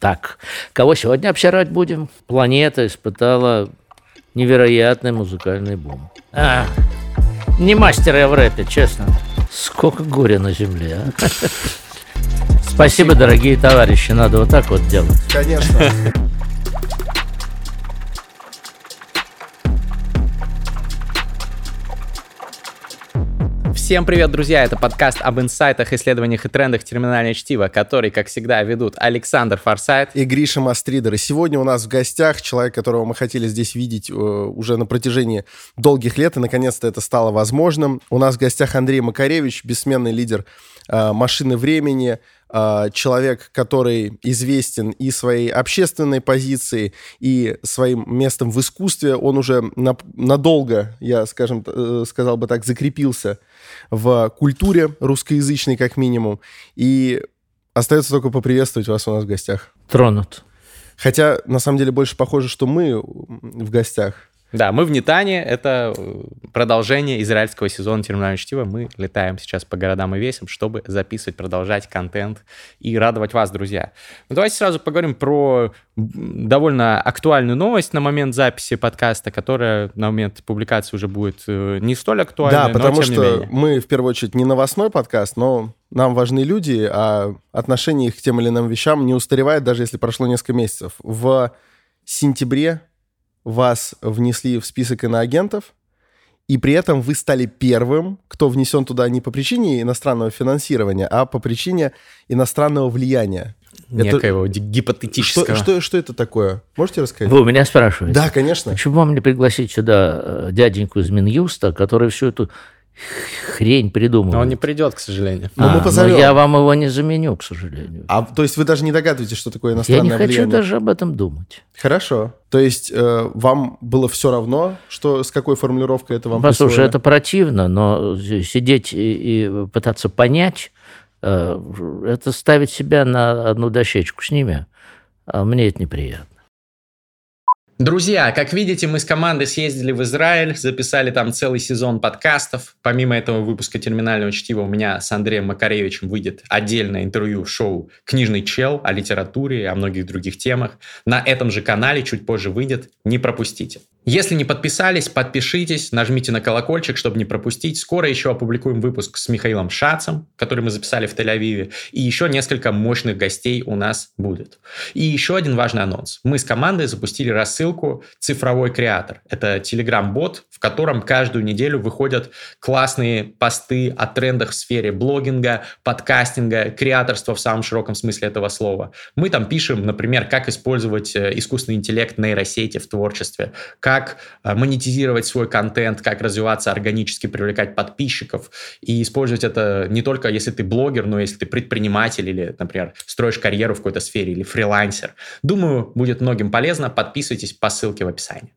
Так, кого сегодня обсирать будем? Планета испытала невероятный музыкальный бум. А, не мастер я в рэпе, честно. Сколько горя на земле, а? Спасибо, дорогие товарищи, надо вот так вот делать. Конечно. Всем привет, друзья! Это подкаст об инсайтах, исследованиях и трендах терминального чтива, который, как всегда, ведут Александр Форсайт и Гриша Мастридер. И сегодня у нас в гостях человек, которого мы хотели здесь видеть э, уже на протяжении долгих лет, и наконец-то это стало возможным. У нас в гостях Андрей Макаревич, бессменный лидер э, машины времени, человек, который известен и своей общественной позицией, и своим местом в искусстве. Он уже на, надолго, я, скажем, э, сказал бы так, закрепился в культуре русскоязычной, как минимум. И остается только поприветствовать вас у нас в гостях. Тронут. Хотя, на самом деле, больше похоже, что мы в гостях. Да, мы в Нетане, это э, продолжение израильского сезона терминального чтива. Мы летаем сейчас по городам и весям, чтобы записывать, продолжать контент и радовать вас, друзья. Ну, давайте сразу поговорим про довольно актуальную новость на момент записи подкаста, которая на момент публикации уже будет э, не столь актуальной, Да, потому но, что мы, в первую очередь, не новостной подкаст, но нам важны люди, а отношение их к тем или иным вещам не устаревает, даже если прошло несколько месяцев. В сентябре вас внесли в список иноагентов, и при этом вы стали первым, кто внесен туда не по причине иностранного финансирования, а по причине иностранного влияния. Некоего это... гипотетического. Что, что, что это такое? Можете рассказать? Вы у меня спрашиваете? Да, конечно. Почему вам не пригласить сюда э, дяденьку из Минюста, который всю эту хрень придумывает. Но он не придет, к сожалению. Но а, мы позовем. Но я вам его не заменю, к сожалению. А то есть вы даже не догадываетесь, что такое иностранное влияние? Я не влияние? хочу даже об этом думать. Хорошо. То есть э, вам было все равно, что с какой формулировкой это вам Послушай, присвоили? это противно, но сидеть и, и пытаться понять, э, это ставить себя на одну дощечку с ними, а мне это неприятно. Друзья, как видите, мы с командой съездили в Израиль, записали там целый сезон подкастов. Помимо этого выпуска терминального чтива у меня с Андреем Макаревичем выйдет отдельное интервью шоу «Книжный чел» о литературе и о многих других темах. На этом же канале чуть позже выйдет, не пропустите. Если не подписались, подпишитесь, нажмите на колокольчик, чтобы не пропустить. Скоро еще опубликуем выпуск с Михаилом Шацем, который мы записали в Тель-Авиве, и еще несколько мощных гостей у нас будет. И еще один важный анонс. Мы с командой запустили рассылку «Цифровой креатор». Это телеграм-бот, в котором каждую неделю выходят классные посты о трендах в сфере блогинга, подкастинга, креаторства в самом широком смысле этого слова. Мы там пишем, например, как использовать э, искусственный интеллект нейросети в творчестве, как как э, монетизировать свой контент, как развиваться органически, привлекать подписчиков и использовать это не только если ты блогер, но если ты предприниматель или, например, строишь карьеру в какой-то сфере или фрилансер. Думаю, будет многим полезно. Подписывайтесь по ссылке в описании.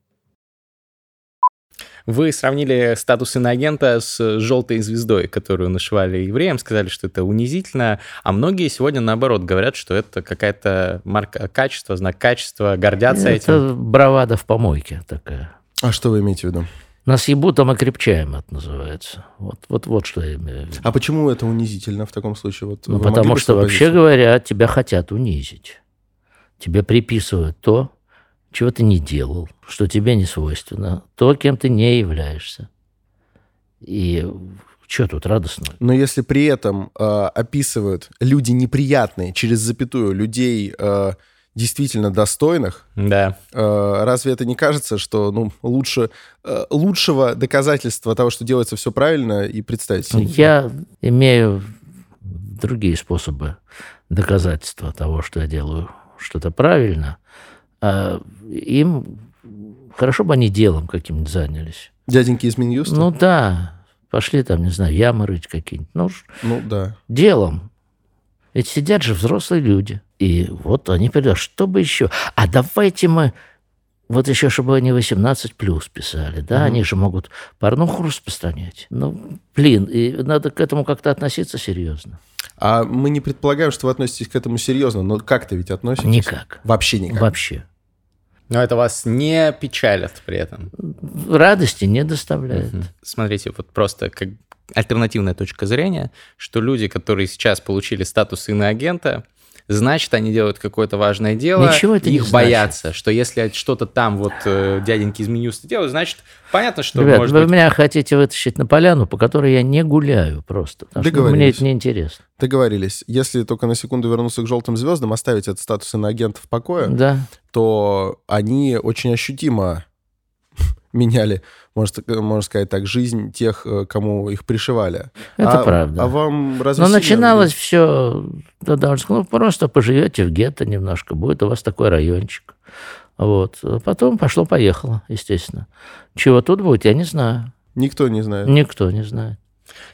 Вы сравнили статус иноагента с желтой звездой, которую нашивали евреям, сказали, что это унизительно, а многие сегодня, наоборот, говорят, что это какая-то марка качества, знак качества, гордятся это этим. Это бравада в помойке такая. А что вы имеете в виду? Нас ебут, а мы крепчаем, это называется. Вот, вот, вот что я имею в виду. А почему это унизительно в таком случае? Вот ну, потому что, вообще говоря, тебя хотят унизить. Тебе приписывают то, чего ты не делал, что тебе не свойственно, то, кем ты не являешься. И что тут радостно? Но если при этом э, описывают люди неприятные через запятую людей э, действительно достойных, да. э, разве это не кажется, что ну, лучше, э, лучшего доказательства того, что делается все правильно, и представить? Я имею другие способы доказательства того, что я делаю что-то правильно – а им хорошо бы они делом каким-нибудь занялись. Дяденьки из Минюста? Ну да, пошли там, не знаю, ямы рыть какие-нибудь. Ну, ну да. Делом. Ведь сидят же взрослые люди. И вот они придут, что бы еще? А давайте мы вот еще, чтобы они 18 плюс писали, да, угу. они же могут порнуху распространять. Ну, блин, и надо к этому как-то относиться серьезно. А мы не предполагаем, что вы относитесь к этому серьезно, но как-то ведь относитесь? Никак. Вообще никак? Вообще. Но это вас не печалит при этом? Радости не доставляет. Угу. Смотрите, вот просто как альтернативная точка зрения, что люди, которые сейчас получили статус иноагента, значит, они делают какое-то важное дело. Ничего это не их значит. боятся, что если что-то там вот э, дяденьки из Минюста делают, значит, понятно, что Ребят, может вы быть... меня хотите вытащить на поляну, по которой я не гуляю просто. Потому что мне это неинтересно. Договорились. Если только на секунду вернуться к желтым звездам, оставить этот статус иноагентов в покое, Да. то они очень ощутимо меняли, можно, можно сказать так, жизнь тех, э, кому их пришивали. Это а, правда. А вам разве Но начиналось все, да, ну, просто поживете в гетто немножко, будет у вас такой райончик. Вот. А Потом пошло-поехало, естественно. Чего тут будет, я не знаю. Никто не знает. Никто не знает.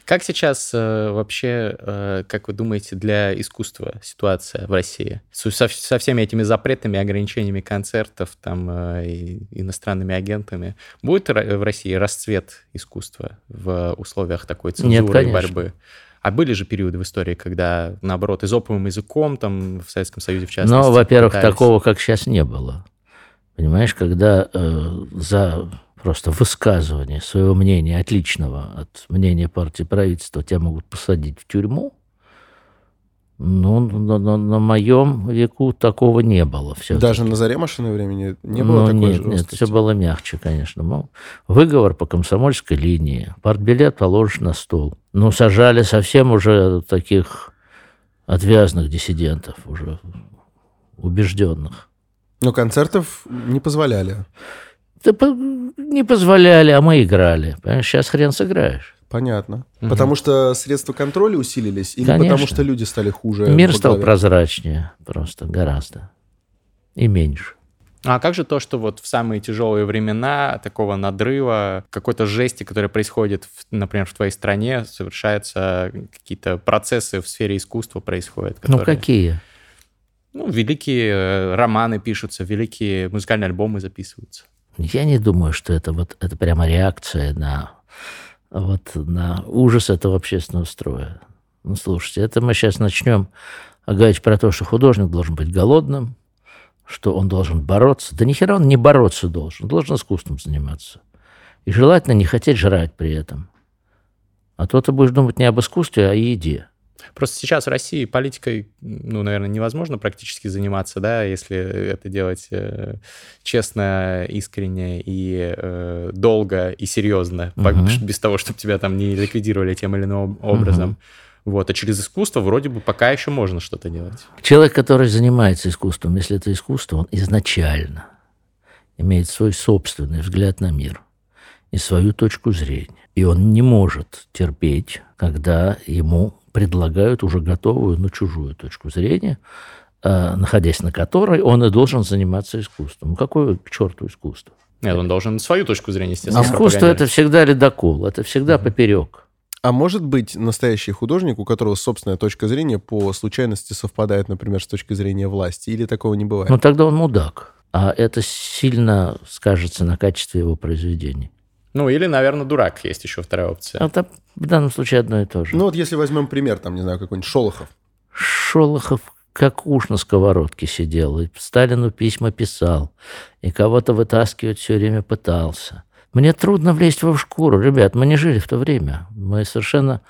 Как сейчас э, вообще, э, как вы думаете, для искусства ситуация в России? Со, со- всеми этими запретами, ограничениями концертов, там, э, и иностранными агентами. Будет в России расцвет искусства в условиях такой цензуры Нет, и борьбы? А были же периоды в истории, когда, наоборот, изоповым языком, там, в Советском Союзе, в частности, Но, во-первых, пытались- такого, как сейчас, не было. Понимаешь, когда э, за просто высказывание своего мнения, отличного от мнения партии правительства, тебя могут посадить в тюрьму, ну, на, на- на моем веку такого не было. Всё-таки. Даже на заре машины времени не было Ну, такой нет, нет, жесткости? все было мягче, конечно. Ну, выговор по комсомольской линии, партбилет положишь на стол. Ну, сажали совсем уже таких отвязных диссидентов, уже убежденных. Но концертов не позволяли. Да не позволяли, а мы играли. Понимаешь, сейчас хрен сыграешь. Понятно. Мгм. Потому что средства контроля усилились или Конечно. потому что люди стали хуже? Мир стал прозрачнее просто, гораздо. И меньше. А как же то, что вот в самые тяжелые времена такого надрыва, какой-то жести, которая происходит, в- например, в твоей стране, совершаются какие-то процессы в сфере искусства происходят? Ну, которые- какие? Ну, великие э, романы пишутся, великие музыкальные альбомы записываются. Я не думаю, что это вот это прямо реакция на вот на ужас этого общественного строя. Ну, слушайте, это мы сейчас начнем говорить про то, что художник должен быть голодным, что он должен бороться. Да нихера он не бороться должен, он должен искусством заниматься. И желательно не хотеть жрать при этом. А то ты будешь думать не об искусстве, а о еде. Просто сейчас в России политикой, ну, наверное, невозможно практически заниматься, да, если это делать э, честно, искренне и э, долго и серьезно, по- Мгм. без того, чтобы тебя там не ликвидировали тем или иным образом. Вот, а через искусство вроде бы пока еще можно что-то делать. Человек, который занимается искусством, если это искусство, он изначально имеет свой собственный взгляд на мир и свою точку зрения. И он не может терпеть, когда ему предлагают уже готовую, но чужую точку зрения, э, находясь на которой он и должен заниматься искусством. Ну, какое к черту искусство? Нет, он должен свою точку зрения, естественно, Искусство – это всегда ледокол, это всегда поперек. А может быть настоящий художник, у которого собственная точка зрения по случайности совпадает, например, с точкой зрения власти? Или такого не бывает? Но тогда он мудак. А это сильно скажется на качестве его произведений. Ну, или, наверное, дурак, есть еще вторая опция. Это в данном случае одно и то же. Ну вот если возьмем пример, там, не знаю, какой-нибудь Шолохов. Шолохов как уж на сковородке сидел, и Сталину письма писал, и кого-то вытаскивать все время пытался. Мне трудно влезть в шкуру, ребят, мы не жили в то время. Мы совершенно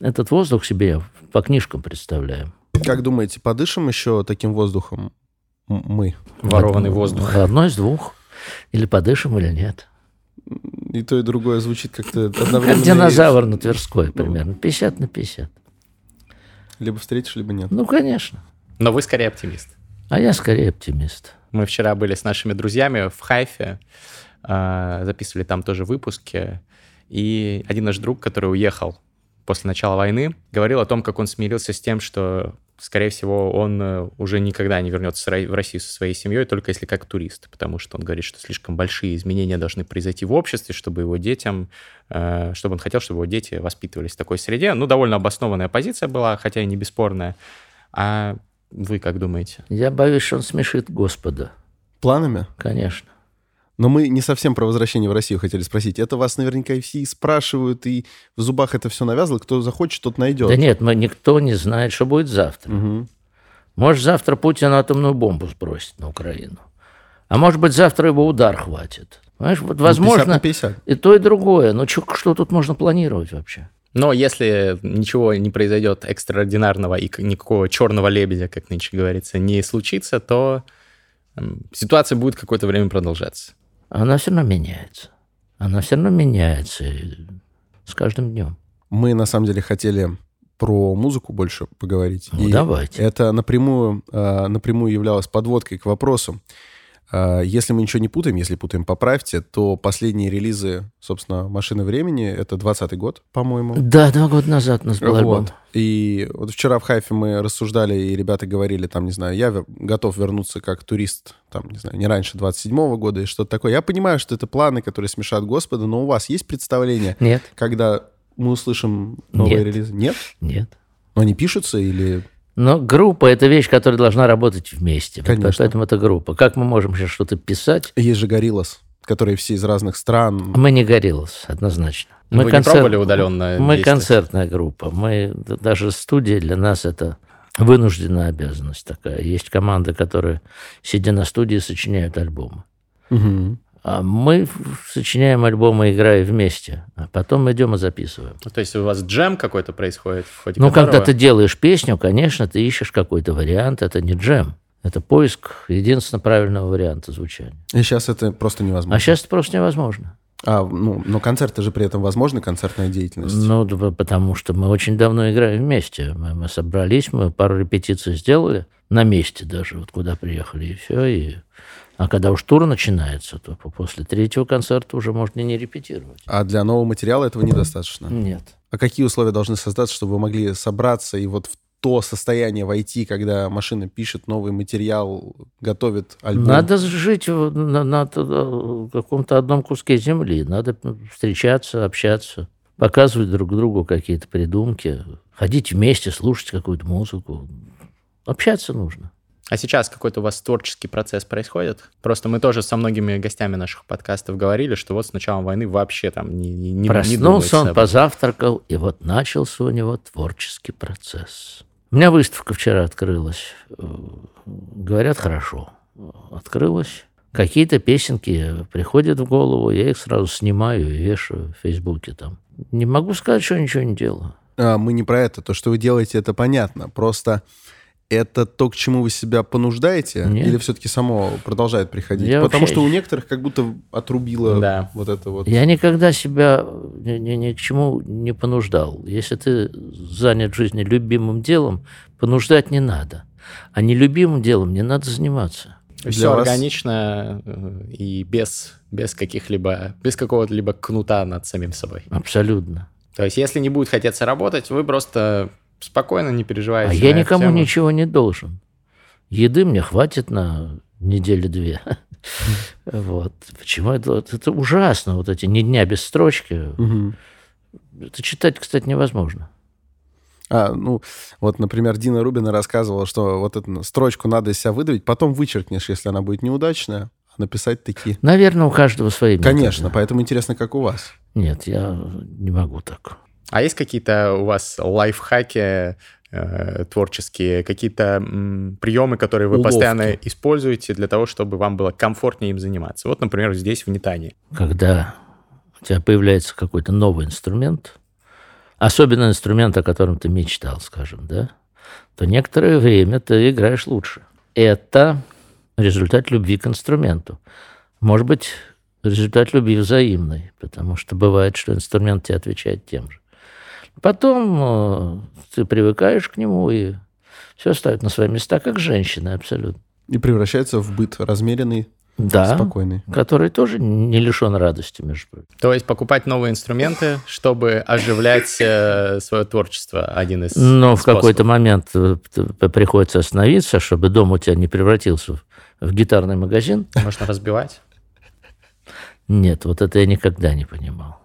этот воздух себе по книжкам представляем. Как думаете, подышим еще таким воздухом мы? Ворованный воздух. Одно из двух. Или подышим, или нет. И то, и другое звучит как-то Как одновременно. и- динозавр на Тверской примерно. 50 на 50. Либо встретишь, либо нет. Ну, конечно. Но вы скорее оптимист. А я скорее оптимист. Мы вчера были с нашими друзьями в Хайфе, э, записывали там тоже выпуски, и один наш друг, который уехал после начала войны, говорил о том, как он смирился с тем, что, скорее всего, он э, уже никогда не вернется в Россию со своей семьей, только если как турист, потому что он говорит, что слишком большие изменения должны произойти в обществе, чтобы его детям, э, чтобы он хотел, чтобы его дети воспитывались в такой среде. Ну, довольно обоснованная позиция была, хотя и не бесспорная. А вы как думаете? Я боюсь, что он смешит Господа. Планами? Конечно. Но мы не совсем про возвращение в Россию хотели спросить. Это вас наверняка и все спрашивают, и в зубах это все навязано. Кто захочет, тот найдет. Да нет, мы, никто не знает, что будет завтра. Мгм. Может, завтра Путин атомную бомбу сбросит на Украину. А может быть, завтра его удар хватит. Понимаешь, вот Ну, 50 возможно на 50. и то, и другое. Но чё- что тут можно планировать вообще? Но если ничего не произойдет экстраординарного и никакого черного лебедя, как нынче говорится, не случится, то ситуация будет какое-то время продолжаться. Она все равно меняется. Она все равно меняется с каждым днем. Мы на самом деле хотели про музыку больше поговорить. Ну, и давайте. Это напрямую, а, напрямую являлось подводкой к вопросу. А, если мы ничего не путаем, если путаем, поправьте, то последние релизы, собственно, «Машины времени» — это 20 год, по-моему. Да, два года назад у нас был вот. альбом. И вот вчера в Хайфе мы рассуждали, и ребята говорили, там, не знаю, я готов вернуться как турист, там, не знаю, не раньше 27-го года и что-то такое. Я понимаю, что это планы, которые смешат Господа, но у вас есть представление? Нет. Когда мы услышим новые Нет. релизы? Нет? Нет. Но они пишутся или... Но группа – это вещь, которая должна работать вместе. Конечно. Поэтому это группа. Как мы можем сейчас что-то писать? Есть же Гориллас, которые все из разных стран. Мы не Гориллас, однозначно. Мы Вы концерт... не пробовали удаленно Мы концертная группа. Мы даже студия для нас это вынужденная обязанность такая. Есть команда, которая, сидя на студии, сочиняют альбомы. Угу. А мы сочиняем альбомы, играя вместе, а потом идем и записываем. Ну, то есть у вас джем какой-то происходит? В ходе ну, которого... когда ты делаешь песню, конечно, ты ищешь какой-то вариант, это не джем. Это поиск единственно правильного варианта звучания. И сейчас это просто невозможно. А сейчас это просто невозможно. А, ну, но концерты же при этом возможны, концертная деятельность? Ну, потому что мы очень давно играем вместе. Мы, мы собрались, мы пару репетиций сделали, на месте даже, вот куда приехали, и все, и а когда уж тур начинается, то после третьего концерта уже можно не репетировать. А для нового материала этого недостаточно? Нет. А какие условия должны создаться, чтобы вы могли собраться и вот в то состояние войти, когда машина пишет новый материал, готовит альбом? Надо жить на, на, на каком-то одном куске земли. Надо встречаться, общаться, показывать друг другу какие-то придумки, ходить вместе, слушать какую-то музыку. Общаться нужно. А сейчас какой-то у вас творческий процесс происходит? Просто мы тоже со многими гостями наших подкастов говорили, что вот с началом войны вообще там не, не Проснулся не он, позавтракал, и вот начался у него творческий процесс. У меня выставка вчера открылась. Говорят, хорошо. Открылась. Какие-то песенки приходят в голову, я их сразу снимаю и вешаю в Фейсбуке там. Не могу сказать, что ничего не делаю. А, мы не про это. То, что вы делаете, это понятно. Просто это то, к чему вы себя понуждаете, Нет. или все-таки само продолжает приходить? Я Потому вообще... что у некоторых как будто отрубило да. вот это вот. Я никогда себя ни, ни, ни к чему не понуждал. Если ты занят в жизни любимым делом, понуждать не надо. А нелюбимым делом не надо заниматься. Все вас... органично э, и без, без каких-либо, без какого-то либо кнута над самим собой. Абсолютно. То есть, если не будет хотеться работать, вы просто Спокойно, не переживайте. А я никому тему. ничего не должен. Еды мне хватит на неделю-две. Вот. Почему это, это ужасно, вот эти ни дня без строчки. Это читать, кстати, невозможно. А, ну, вот, например, Дина Рубина рассказывала, что вот эту строчку надо из себя выдавить, потом вычеркнешь, если она будет неудачная, а написать такие. Наверное, у каждого свои методы. Конечно, поэтому интересно, как у вас. Нет, я не могу так. А есть какие-то у вас лайфхаки э, творческие, какие-то м, приемы, которые вы Уловки. постоянно используете для того, чтобы вам было комфортнее им заниматься? Вот, например, здесь, в Нитане. Когда у тебя появляется какой-то новый инструмент, особенно инструмент, о котором ты мечтал, скажем, да, то некоторое время ты играешь лучше. Это результат любви к инструменту. Может быть, результат любви взаимный, потому что бывает, что инструмент тебе отвечает тем же. Потом э, ты привыкаешь к нему, и все ставит на свои места, как женщина абсолютно. И превращается в быт размеренный, да, спокойный. который тоже не лишен радости, между прочим. То есть покупать новые инструменты, чтобы оживлять э, свое творчество, один из Но способов. в какой-то момент э, приходится остановиться, чтобы дом у тебя не превратился в гитарный магазин. Можно разбивать? Нет, вот это я никогда не понимал.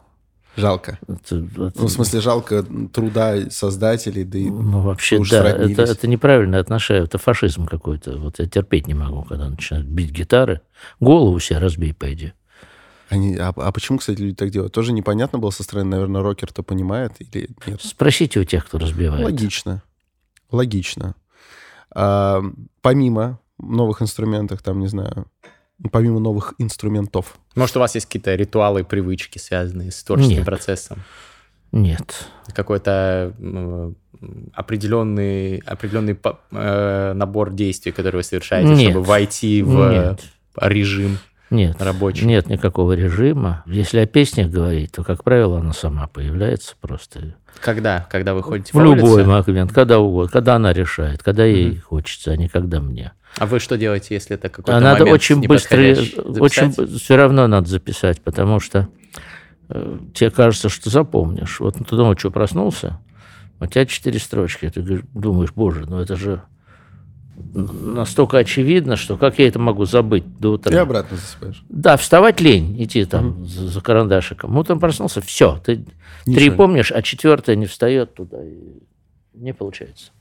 Жалко. Это, это... Ну, в смысле, жалко труда создателей, да и Ну, вообще, да, это, это неправильное отношение, это фашизм какой-то. Вот я терпеть не могу, когда начинают бить гитары. Голову себе разбей, пойди. Они, а, а почему, кстати, люди так делают? Тоже непонятно было со стороны, наверное, рокер-то понимает или нет? Спросите у тех, кто разбивает. Логично. Логично. А, помимо новых инструментов, там, не знаю, помимо новых инструментов. Может, у вас есть какие-то ритуалы, привычки, связанные с творческим Нет. процессом? Нет. Какой-то определенный, определенный э, набор действий, которые вы совершаете, Нет. чтобы войти в Нет. режим Нет. рабочий? Нет никакого режима. Если о песнях говорить, то, как правило, она сама появляется просто. Когда? Когда вы ходите В по любой улице? момент, когда угодно, когда она решает, когда ей хочется, а не когда мне. А вы что делаете, если это какой-то А надо очень быстро, очень все равно надо записать, потому что э, тебе кажется, что запомнишь. Вот ты ночью проснулся, у тебя четыре строчки, ты говоришь- думаешь, боже, ну это же настолько очевидно, что как я это могу забыть до утра? И обратно засыпаешь. Да, вставать лень, идти там за, за карандашиком. Утром проснулся, все, ты три Ничего. помнишь, а четвертое не встает туда, и не получается.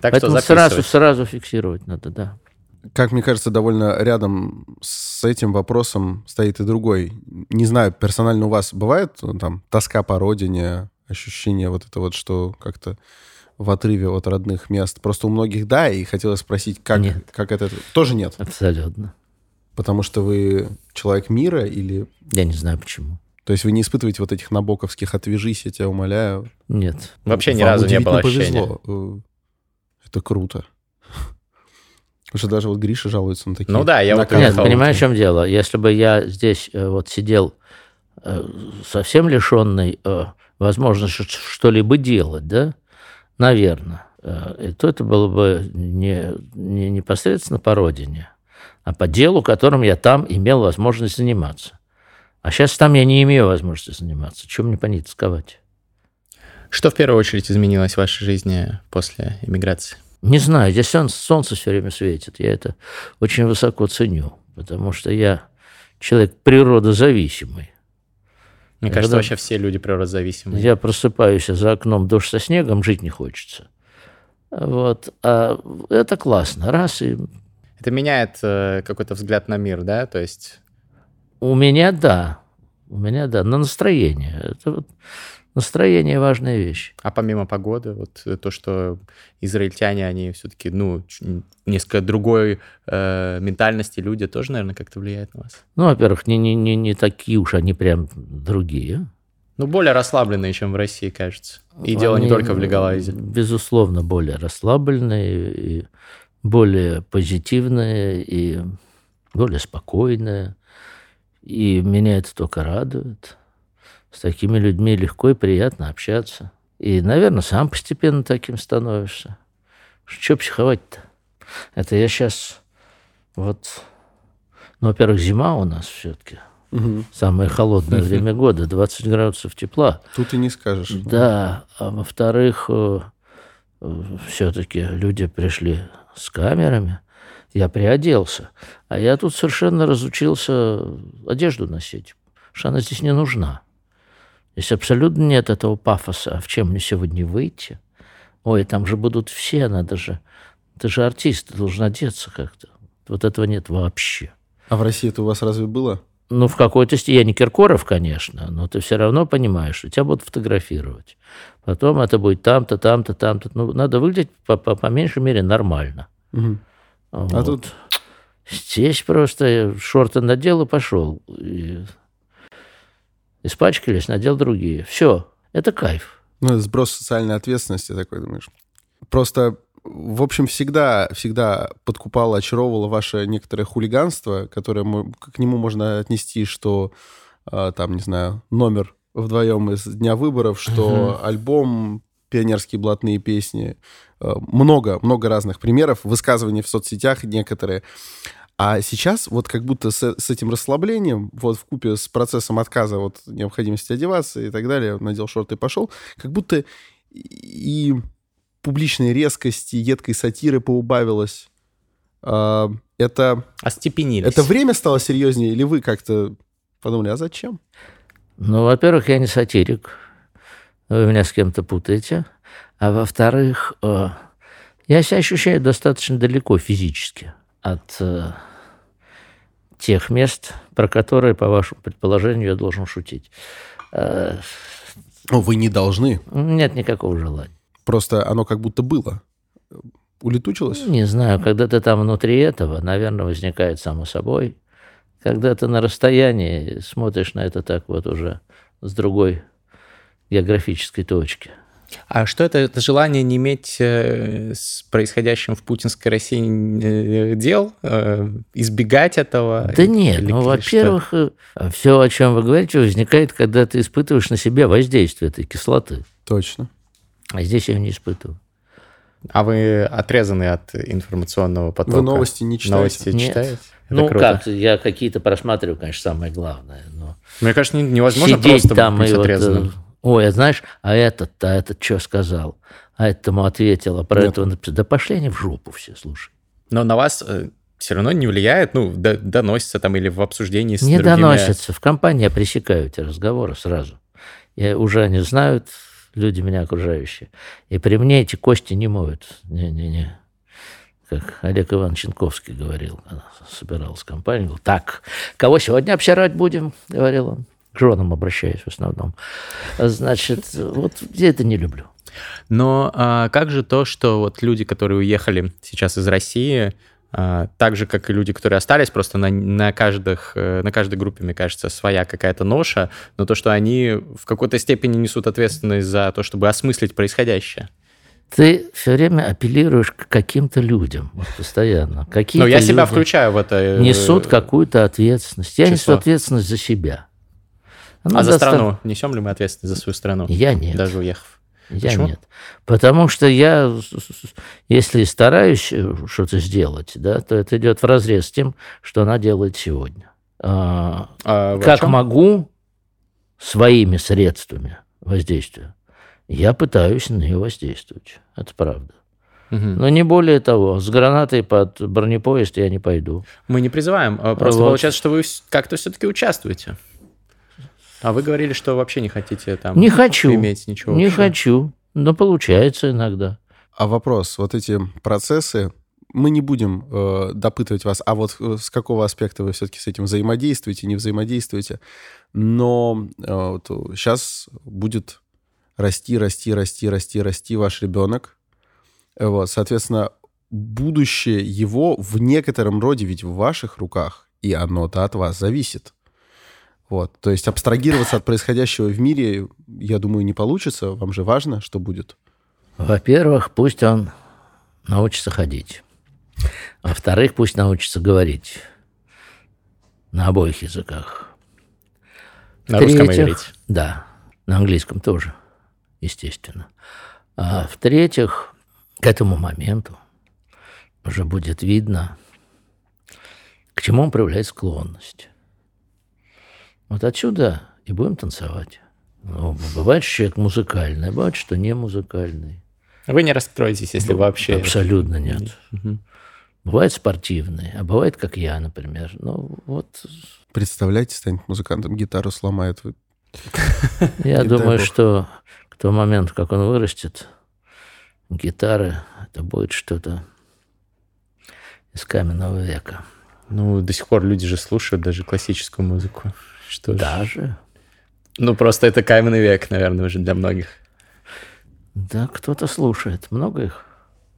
Так Поэтому что сразу, сразу фиксировать надо, да. Как мне кажется, довольно рядом с этим вопросом стоит и другой. Не знаю, персонально у вас бывает ну, там тоска по родине, ощущение вот это вот, что как-то в отрыве от родных мест. Просто у многих да, и хотелось спросить, как, Нет. как это... Тоже нет, Абсолютно. потому что вы человек мира или... Я не знаю почему. То есть вы не испытываете вот этих набоковских «отвяжись, я тебя умоляю». Нет. Вообще ни Вам разу не было ощущения. повезло. Это круто. Потому что даже вот Гриша жалуется на такие... Ну да, я вот. Нет, понимаешь, в чем дело? Если бы я здесь э, вот сидел э, совсем лишенный э, возможности что-либо делать, да, наверное, э, то это было бы не, не непосредственно по родине, а по делу, которым я там имел возможность заниматься. А сейчас там я не имею возможности заниматься. Чем мне по ней тосковать? Что в первую очередь изменилось в вашей жизни после иммиграции? Не знаю, здесь солнце, солнце все время светит. Я это очень высоко ценю, потому что я человек природозависимый. Мне кажется, Когда- вообще все люди природозависимые. Я просыпаюсь, а за окном дождь со снегом, жить не хочется. Вот. А это классно. Раз, и Это меняет э, какой-то взгляд на мир, да? То есть у меня да. У меня да. На настроение. Это вот настроение важная вещь. А помимо погоды, вот э, то, что израильтяне, они все-таки, ну, несколько другой э, ментальности люди, тоже, наверное, как-то влияет на вас. Ну, во-первых, не, не, не, не такие уж они прям другие. Ну, более расслабленные, чем в России, кажется. И дело не только в легалайзе. Безусловно, более расслабленные, и более позитивные, и более спокойные. И меня это только радует. С такими людьми легко и приятно общаться. И, наверное, сам постепенно таким становишься. Что психовать-то? Это я сейчас вот... Ну, во-первых, зима у нас все-таки. Мгм. Самое холодное время года, 20 градусов тепла. Тут и не скажешь. Да, а во-вторых, все-таки люди пришли с камерами, я приоделся, а я тут совершенно разучился одежду носить, что она здесь не нужна. Здесь абсолютно нет этого пафоса, а в чем мне сегодня выйти? Ой, там же будут все, надо же, ты же артист, ты должен одеться как-то. Вот этого нет вообще. А в России это у вас разве было? Ну, в какой-то степени, я не Киркоров, конечно, но ты все равно понимаешь, что тебя будут фотографировать. Потом это будет там-то, там-то, там-то. Ну, надо выглядеть по, по, по меньшей мере нормально. Мгм. Вот. А тут Здесь просто шорты надел и пошел. И испачкались, надел другие. Все, это кайф. ну, сброс социальной ответственности такой, думаешь. Просто, в общем, всегда, всегда подкупало, очаровывало ваше некоторое хулиганство, которое мо- к нему можно отнести, что а, там, не знаю, номер вдвоем из дня выборов, что альбом пионерские блатные песни. Э, Много, много разных примеров, высказывания в соцсетях некоторые. А сейчас вот как будто с, с этим расслаблением, вот в купе с процессом отказа от необходимости одеваться и так далее, надел шорты и пошел, как будто и публичной резкости, едкой сатиры поубавилось. А, Это, Остепенились. это время стало серьезнее, или вы как-то подумали, а зачем? Ну, во-первых, я не сатирик. Вы меня с кем-то путаете. А во-вторых, э, я себя ощущаю достаточно далеко физически от э, тех мест, про которые, по вашему предположению, я должен шутить. Э, Ну, вы не должны. Нет никакого желания. Просто оно как будто было. Улетучилось? Не знаю, когда ты там внутри этого, наверное, возникает само собой. Когда ты на расстоянии смотришь на это так вот уже с другой географической точки. А что это, это желание не иметь э, с происходящим в путинской России э, дел, э, избегать этого? Да нет, или, ну, во-первых, все, о чем вы говорите, возникает, когда ты испытываешь на себе воздействие этой кислоты. Точно. А здесь я ее не испытываю. А вы отрезаны от информационного потока? Вы новости не читаете? Новости Нет. читаете? Это ну круто. как, я какие-то просматриваю, конечно, самое главное. Но Мне кажется, невозможно сидеть просто там быть и вот, отрезанным. э, ой, а знаешь, а этот, а этот что сказал? А этому ответил, а про Нет. этого написал. Да пошли они в жопу все, слушай. Но на вас все равно не влияет, ну, до- доносится там или в обсуждении с Не другими... доносятся. В компании я пресекаю эти разговоры сразу. Я, уже они знают, люди меня окружающие. И при мне эти кости не моют. Не-не-не. Как Олег Иванович Ченковский говорил, когда собирался компания. Говорил, так, кого сегодня обсирать будем, говорил он. К женам обращаюсь в основном. Значит, вот я это не люблю. Но а, как же то, что вот люди, которые уехали сейчас из России, а, так же, как и люди, которые остались, просто на, на, каждых, э, на каждой группе, мне кажется, своя какая-то ноша, но то, что они в какой-то степени несут ответственность за то, чтобы осмыслить происходящее. Ты все время апеллируешь к каким-то людям, вот постоянно. Какие Но я себя включаю в это. э, несут какую-то ответственность. Я число. несу ответственность за себя. Она А за доста- страну? Несем ли мы ответственность за свою страну? Я нет. Даже уехав. Я Почему? нет. Потому что я, если стараюсь э, что-то сделать, да, то это идет в разрез с тем, что она делает сегодня. А, А как могу своими средствами воздействия, я пытаюсь на нее воздействовать. Это правда. Мгм. Но не более того, с гранатой под бронепоезд я не пойду. Мы не призываем. а Просто Вот. получается, что вы как-то все-таки участвуете. А вы говорили, что вообще не хотите там Не хочу. иметь ничего Не общего. хочу, но получается иногда. А вопрос, вот эти процессы, мы не будем э, допытывать вас, а вот э, с какого аспекта вы все-таки с этим взаимодействуете, не взаимодействуете. Но сейчас будет расти, расти, расти, расти, расти ваш ребенок. Э, Вот, соответственно, будущее его в некотором роде ведь в ваших руках, и оно-то от вас зависит. Вот, то есть абстрагироваться от происходящего в мире, я думаю, не получится. Вам же важно, что будет. Во-первых, пусть он научится ходить. Во-вторых, пусть научится говорить на обоих языках. На русском иврите. Да, на английском тоже, естественно. А в-третьих, к этому моменту уже будет видно, к чему он проявляет склонность. Вот отсюда и будем танцевать. Ну, бывает, что человек музыкальный, а бывает, что не музыкальный. Вы не расстроитесь, если вообще... Абсолютно нет. Мгм. Бывает спортивный, а бывает, как я, например. Ну, вот Представляете, станет музыкантом, гитару сломает. Вы- я думаю, что к тому моменту, как он вырастет, гитары, это будет что-то из каменного века. Ну, до сих пор люди же слушают даже классическую музыку. Что ж. Даже? Ну, просто это каменный век, наверное, уже для многих. Да, кто-то слушает. Много их.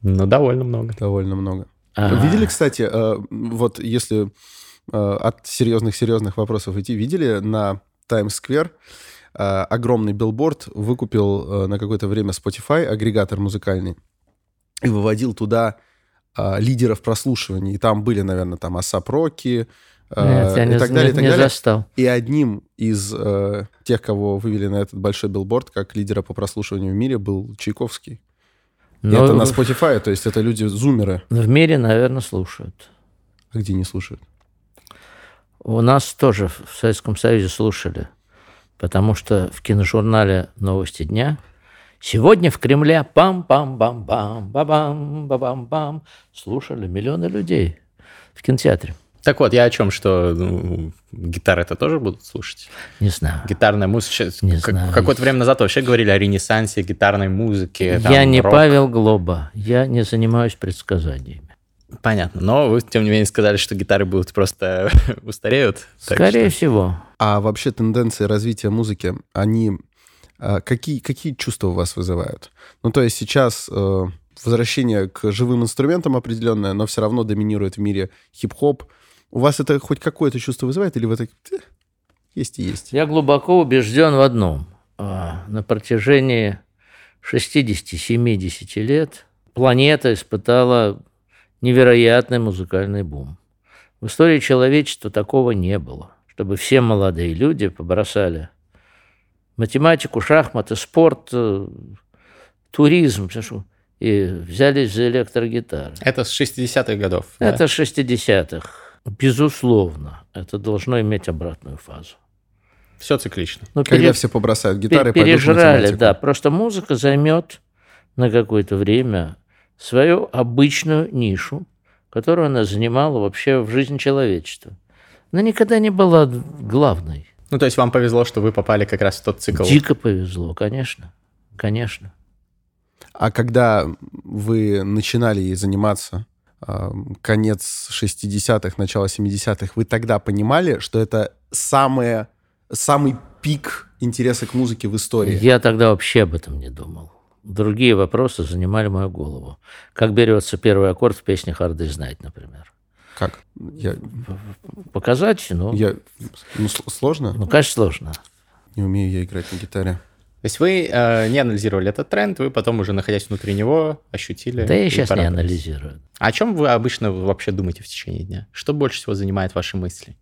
Ну, довольно много. Довольно много. А, Видели, кстати, э, вот если э, от серьезных-серьезных вопросов идти, видели на Таймс-сквер э, огромный билборд выкупил на какое-то время Spotify, агрегатор музыкальный, и выводил туда лидеров прослушиваний. И там были, наверное, там ASAP Rocky, Нет, я и не, так не- далее, и так не далее. застал. И одним из э, тех, кого вывели на этот большой билборд, как лидера по прослушиванию в мире, был Чайковский. Но это на Spotify, то есть это люди-зумеры. в мире, наверное, слушают. А где не слушают? У нас тоже в Советском Союзе слушали, потому что в киножурнале «Новости дня» сегодня в Кремле пам-пам-бам-бам, ба-бам, ба-бам-бам слушали миллионы людей в кинотеатре. Так вот, я о чем, что ну, гитары это тоже будут слушать? Не знаю. Гитарная музыка. Сейчас, Не как- знаю. Какое-то время назад вообще говорили о ренессансе гитарной музыки. там, Я не рок. Павел Глоба, я не занимаюсь предсказаниями. Понятно. Но вы, тем не менее, сказали, что гитары будут просто устареют. Скорее что- всего. А вообще тенденции развития музыки, они а, какие, какие чувства у вас вызывают? Ну, то есть сейчас э, возвращение к живым инструментам определенное, но все равно доминирует в мире хип-хоп. У вас это хоть какое-то чувство вызывает, или вы так «Э, есть и есть? Я глубоко убежден в одном. а, на протяжении 60-70 лет планета испытала невероятный музыкальный бум. В истории человечества такого не было, чтобы все молодые люди побросали математику, шахматы, спорт, э, туризм, и взялись за электрогитары. Это с 60-х годов. Это да? с 60-х. Безусловно, это должно иметь обратную фазу. Все циклично. Но Когда пере... все побросают гитары, пере... пережрали, да. Просто музыка займет на какое-то время свою обычную нишу, которую она занимала вообще в жизни человечества. Она никогда не была главной. Ну, то есть вам повезло, что вы попали как раз в тот цикл? Дико повезло, конечно. Конечно. А когда вы начинали ей заниматься, конец 60-х, начало 70-х, вы тогда понимали, что это самое, самый пик интереса к музыке в истории? Я тогда вообще об этом не думал. Другие вопросы занимали мою голову. Как берется первый аккорд в песне «Hard Day's Night», например? Как? Я... Показать? Ну, я... ну, сложно? Ну, конечно, сложно. Не умею я играть на гитаре. То есть вы э, не анализировали этот тренд, вы потом уже, находясь внутри него, ощутили... Да я сейчас не анализирую. А о чем вы обычно вообще думаете в течение дня? Что больше всего занимает ваши мысли?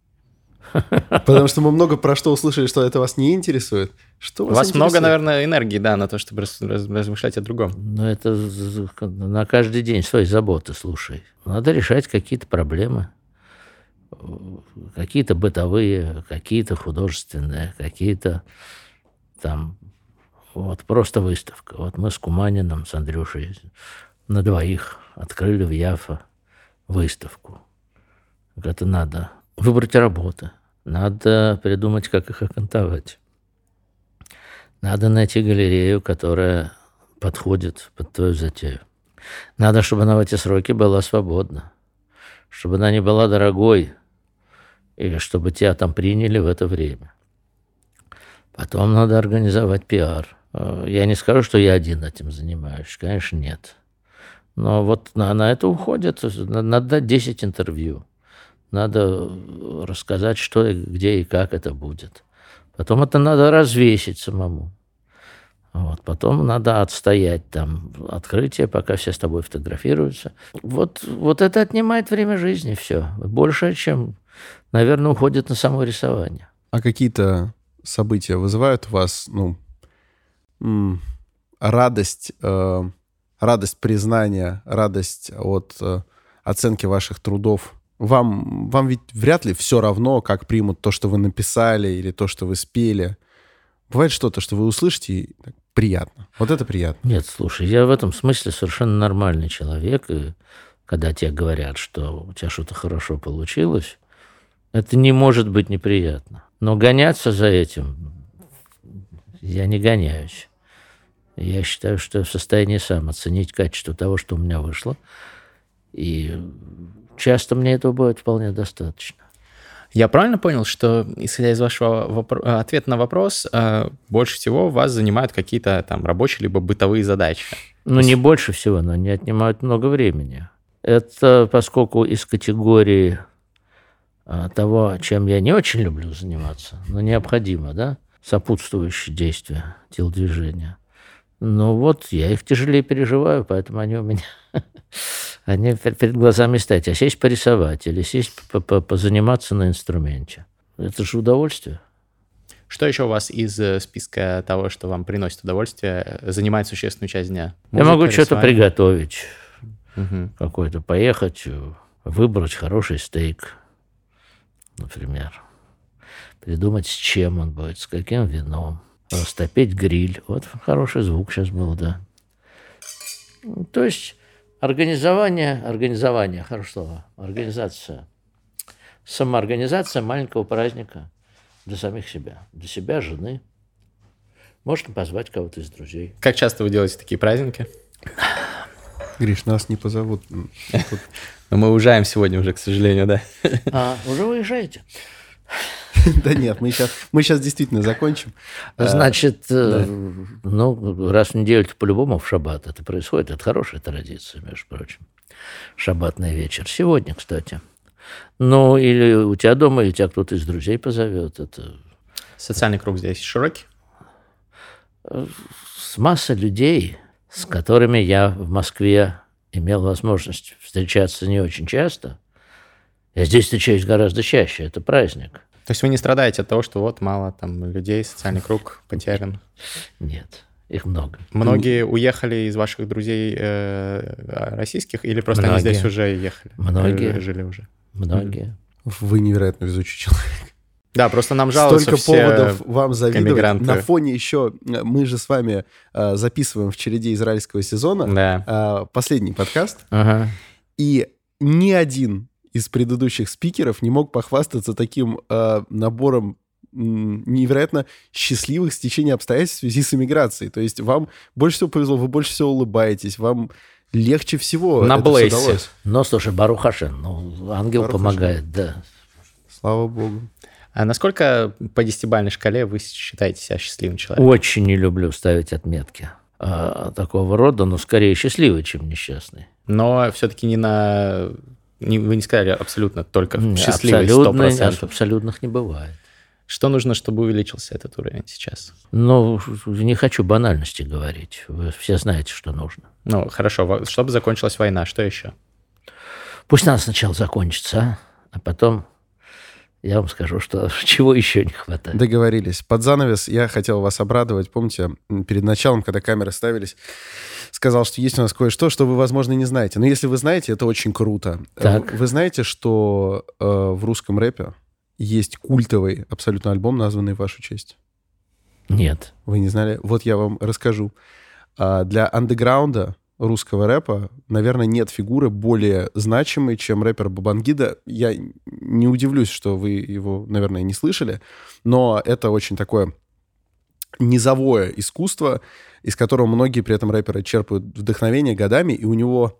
Потому что мы много про что услышали, что это вас не интересует. Что вас У вас много, наверное, энергии, да, на то, чтобы размышлять о другом. Ну, это на каждый день свои заботы, слушай. Надо решать какие-то проблемы. Какие-то бытовые, какие-то художественные, какие-то там... Вот, просто выставка. Вот мы с Куманином, с Андрюшей на двоих открыли в Яфа выставку. Это надо выбрать работы. Надо придумать, как их окантовать. Надо найти галерею, которая подходит под твою затею. Надо, чтобы она в эти сроки была свободна, чтобы она не была дорогой, и чтобы тебя там приняли в это время. Потом надо организовать пиар. Э, я не скажу, что я один этим занимаюсь, конечно, нет. Но вот на, на это уходит, надо дать 10 интервью. Надо рассказать, что, где и как это будет. Потом это надо развесить самому. Вот. Потом надо отстоять там открытие, пока все с тобой фотографируются. Вот, вот это отнимает время жизни, все. Больше, чем, наверное, уходит на само рисование. А какие-то события вызывают у вас, ну, радость, э, радость признания, радость от э, оценки ваших трудов вам, вам ведь вряд ли все равно, как примут то, что вы написали или то, что вы спели. Бывает что-то, что вы услышите, и приятно. Вот это приятно. Нет, слушай, я в этом смысле совершенно нормальный человек. И когда тебе говорят, что у тебя что-то хорошо получилось, это не может быть неприятно. Но гоняться за этим я не гоняюсь. Я считаю, что я в состоянии сам оценить качество того, что у меня вышло. И часто мне этого будет вполне достаточно. Я правильно понял, что, исходя из вашего э, ответа на вопрос, э, больше всего вас занимают какие-то там рабочие либо бытовые задачи? Ну, не больше всего, но они отнимают много времени. Это поскольку из категории а, того, чем я не очень люблю заниматься, но необходимо, да, сопутствующие действия, телодвижения. Ну вот, я их тяжелее переживаю, поэтому они у меня они перед глазами стоят. А сесть порисовать или сесть позаниматься на инструменте. Это же удовольствие. Что еще у вас из э, списка того, что вам приносит удовольствие, занимает существенную часть дня? Музыка, Я могу что-то приготовить, угу. какой-то поехать, выбрать хороший стейк, например. Придумать, с чем он будет, с каким вином. Растопить гриль. Вот хороший звук сейчас был, да. То есть Организование, организование, хорошо слово, организация, самоорганизация маленького праздника для самих себя, для себя, жены. Можно позвать кого-то из друзей. Как часто вы делаете такие праздники? Гриш, нас не позовут. Но мы уезжаем сегодня уже, к сожалению, да. А, уже уезжаете? Да нет, мы сейчас, мы сейчас действительно закончим. А, Значит, э, да. ну, раз в неделю по-любому в шаббат это происходит. Это хорошая традиция, между прочим. Шаббатный вечер. Сегодня, кстати. Ну, или у тебя дома, или тебя кто-то из друзей позовет. Это... Социальный круг здесь широкий? с массой людей, с которыми я в Москве имел возможность встречаться не очень часто. Я здесь встречаюсь гораздо чаще, это праздник. То есть вы не страдаете от того, что вот мало там людей, социальный круг потерян? Нет, их много. Многие уехали из ваших друзей э, российских или просто Многие. они здесь уже ехали? Многие. Жили уже? Многие. Вы невероятно везучий человек. Да, просто нам жалуются Столько все поводов вам завидовать. Эмигранты. На фоне еще, э, мы же с вами э, записываем в череде израильского сезона да. э, последний подкаст. Ага. И ни один из предыдущих спикеров не мог похвастаться таким э, набором невероятно счастливых стечений обстоятельств в связи с иммиграцией. То есть вам больше всего повезло, вы больше всего улыбаетесь, вам легче всего На это удалось. Но, слушай, Барухашин, ну, ангел Барухашин. помогает, да. Слава богу. А насколько по десятибальной шкале вы считаете себя счастливым человеком? Очень не люблю ставить отметки а, такого рода, но скорее счастливый, чем несчастный. Но все-таки не на... Не, вы не сказали абсолютно только счастливый, Абсолютно, 100%. Абсолютных не бывает. Что нужно, чтобы увеличился этот уровень сейчас? Ну, не хочу банальности говорить. Вы все знаете, что нужно. Ну, хорошо. Чтобы закончилась война, что еще? Пусть она сначала закончится, а потом я вам скажу, что чего еще не хватает. Договорились. Под занавес я хотел вас обрадовать. Помните, перед началом, когда камеры ставились, сказал, что есть у нас кое-что, что вы, возможно, не знаете. Но если вы знаете, это очень круто. Так. Вы знаете, что э, в русском рэпе есть культовый абсолютно альбом, названный в вашу честь? Нет. Вы не знали? Вот я вам расскажу. А, для андеграунда русского рэпа, наверное, нет фигуры более значимой, чем рэпер Бабангида. Я не удивлюсь, что вы его, наверное, не слышали, но это очень такое низовое искусство, из которого многие при этом рэперы черпают вдохновение годами, и у него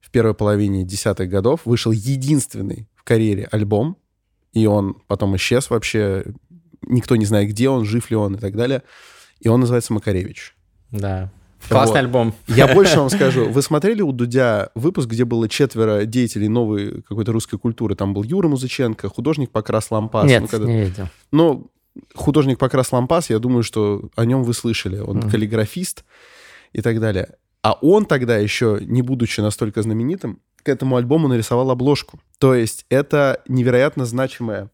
в первой половине десятых годов вышел единственный в карьере альбом, и он потом исчез вообще, никто не знает, где он, жив ли он и так далее, и он называется «Макаревич». Да, Классный вот. альбом. Я больше вам скажу. Вы смотрели у Дудя выпуск, где было четверо деятелей новой какой-то русской культуры? Там был Юра Музыченко, художник Покрас Лампас. Нет, ну, когда... не видел. Ну, художник Покрас Лампас, я думаю, что о нем вы слышали. Он mm. каллиграфист и так далее. А он тогда еще, не будучи настолько знаменитым, к этому альбому нарисовал обложку. То есть это невероятно значимое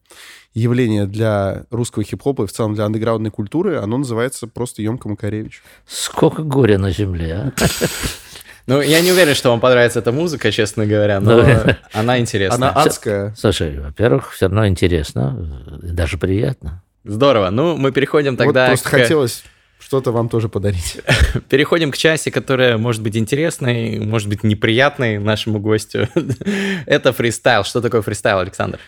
явление для русского хип-хопа и в целом для андеграундной культуры. Оно называется просто «Емка Макаревич». Сколько горя на земле, а? Ну, я не уверен, что вам понравится эта музыка, честно говоря, но ну, она интересная. Она адская. Слушай, во-первых, все равно интересно, даже приятно. Здорово. Ну, мы переходим тогда вот просто к... хотелось что-то вам тоже подарить. Переходим к части, которая может быть интересной, может быть неприятной нашему гостю. это фристайл. Что такое фристайл, Александр?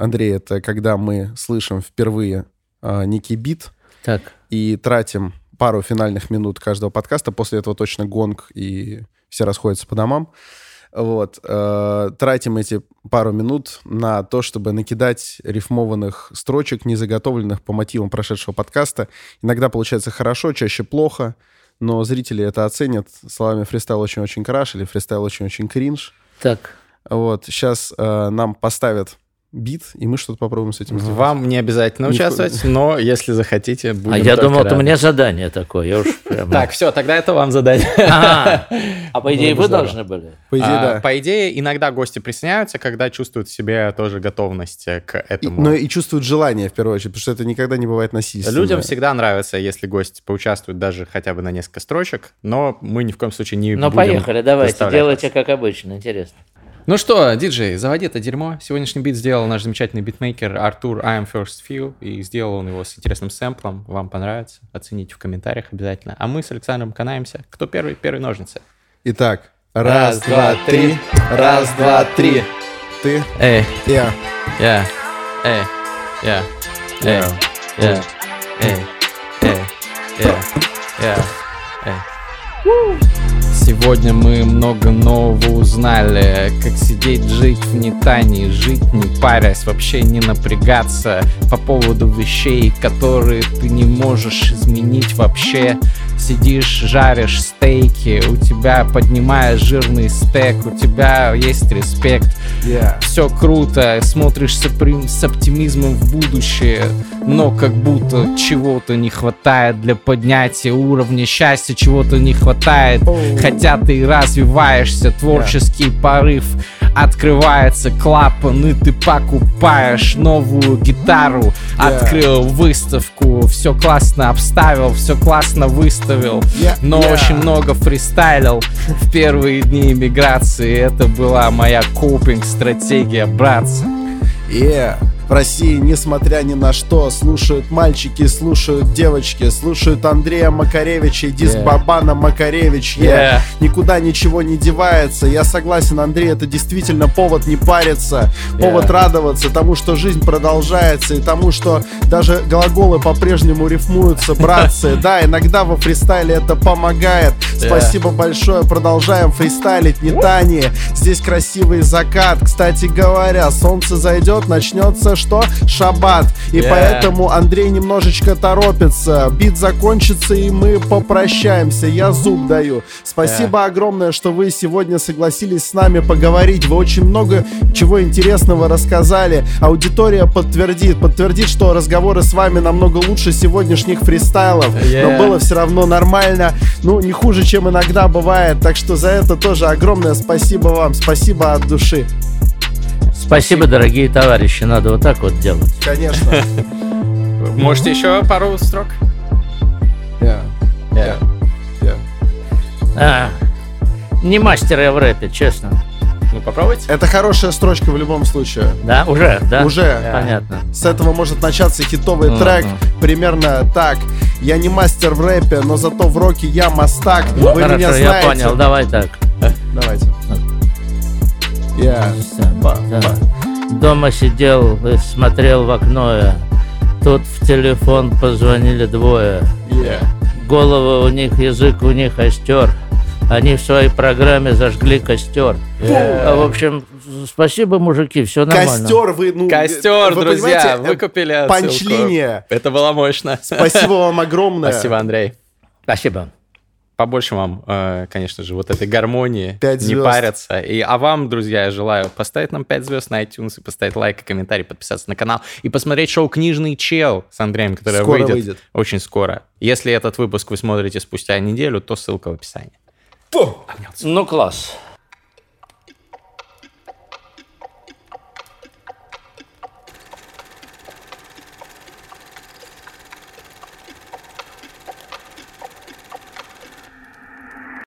Андрей, это когда мы слышим впервые а, некий бит так. и тратим пару финальных минут каждого подкаста, после этого точно гонг, и все расходятся по домам. Вот. Э, тратим эти пару минут на то, чтобы накидать рифмованных строчек, не заготовленных по мотивам прошедшего подкаста. Иногда получается хорошо, чаще плохо, но зрители это оценят словами фристайл очень-очень краш или фристайл очень-очень кринж. Так. Вот. Сейчас э, нам поставят бит, и мы что-то попробуем с этим сделать. Вам не обязательно не участвовать, но если захотите, будем А я думал, это у меня задание такое. Я уж прямо... Так, все, тогда это вам задание. А, а по идее вы должны были? По идее, а, да. По идее, иногда гости присоединяются, когда чувствуют в себе тоже готовность к этому. Но и чувствуют желание, в первую очередь, потому что это никогда не бывает насильственно. Людям всегда нравится, если гость поучаствует даже хотя бы на несколько строчек, но мы ни в коем случае не Ну, поехали, давайте, делайте как обычно, интересно. Ну что, диджей, заводи это дерьмо. Сегодняшний бит сделал наш замечательный битмейкер Артур I am First Few, и сделал он его с интересным сэмплом. Вам понравится? Оцените в комментариях обязательно. А мы с Александром канаемся. Кто первый? Первый ножницы. Итак, раз, два, три. Раз, два, три. Ты. Эй. Я. Я. Эй. Я. Эй. Я. Эй. Эй. Я. Я. Эй. Сегодня мы много нового узнали. Как сидеть, жить в нетании Жить не парясь, вообще не напрягаться По поводу вещей, которые ты не можешь изменить вообще. Сидишь, жаришь стейки, у тебя поднимаешь жирный стек, у тебя есть респект, Yeah. все круто, смотришь с, с оптимизмом в будущее, но как будто чего-то не хватает для поднятия уровня счастья, чего-то не хватает, хотя ты развиваешься, творческий порыв открывается клапан, и ты покупаешь новую гитару, открыл выставку, все классно обставил, все классно выставил, Yeah, но yeah. очень много фристайлил в первые дни иммиграции. Это была моя копинг-стратегия, братцы. Yeah. В России, несмотря ни на что, слушают мальчики, слушают девочки, слушают Андрея Макаревича и диск Yeah. Бабана Макаревич. Yeah. Yeah. Никуда ничего не девается. Я согласен, Андрей, это действительно повод не париться, повод Yeah. радоваться тому, что жизнь продолжается, и тому, что даже глаголы по-прежнему рифмуются, братцы. Да, иногда во фристайле это помогает. Спасибо большое, продолжаем фристайлить, не Тани. Здесь красивый закат. Кстати говоря, солнце зайдет, начнется что? Шаббат. И Yeah. поэтому Андрей немножечко торопится. Бит закончится, и мы попрощаемся. Я зуб даю. Спасибо огромное, что вы сегодня согласились с нами поговорить. Вы очень много чего интересного рассказали. Аудитория подтвердит, подтвердит, что разговоры с вами намного лучше сегодняшних фристайлов. Но Yeah. было все равно нормально. Ну, не хуже, чем иногда бывает. Так что за это тоже огромное спасибо вам. Спасибо от души. Спасибо, дорогие товарищи. Надо вот так вот делать. Конечно. Можете еще пару строк? Yeah. Yeah. Yeah. А, не мастер я в рэпе, честно. Ну, попробуйте. Это хорошая строчка в любом случае. Да, уже, да? Уже. Понятно. С этого может начаться хитовый Мгм. трек. Примерно так. Я не мастер в рэпе, но зато в роке я мастак. Вы Хорошо, меня я знаете. понял. Давай так. Давайте. Я. Да. Дома сидел и смотрел в окно. я. Тут в телефон позвонили двое. Головы у них, язык у них остер. Они в своей программе зажгли костер. А, в общем, спасибо, мужики, все нормально. Костер вы, ну, Костер, вы друзья, выкупили отсылку. панчлиния. Это было мощно. Спасибо вам огромное. Спасибо, Андрей. Спасибо. Побольше вам, э, конечно же, вот этой гармонии. Пять не звезд. париться. И, а вам, друзья, я желаю поставить нам 5 звезд на iTunes и поставить лайк и комментарий, подписаться на канал и посмотреть шоу «Книжный чел» с Андреем, которое Скоро выйдет, выйдет. очень скоро. Если этот выпуск вы смотрите спустя неделю, то ссылка в описании. Ну, класс.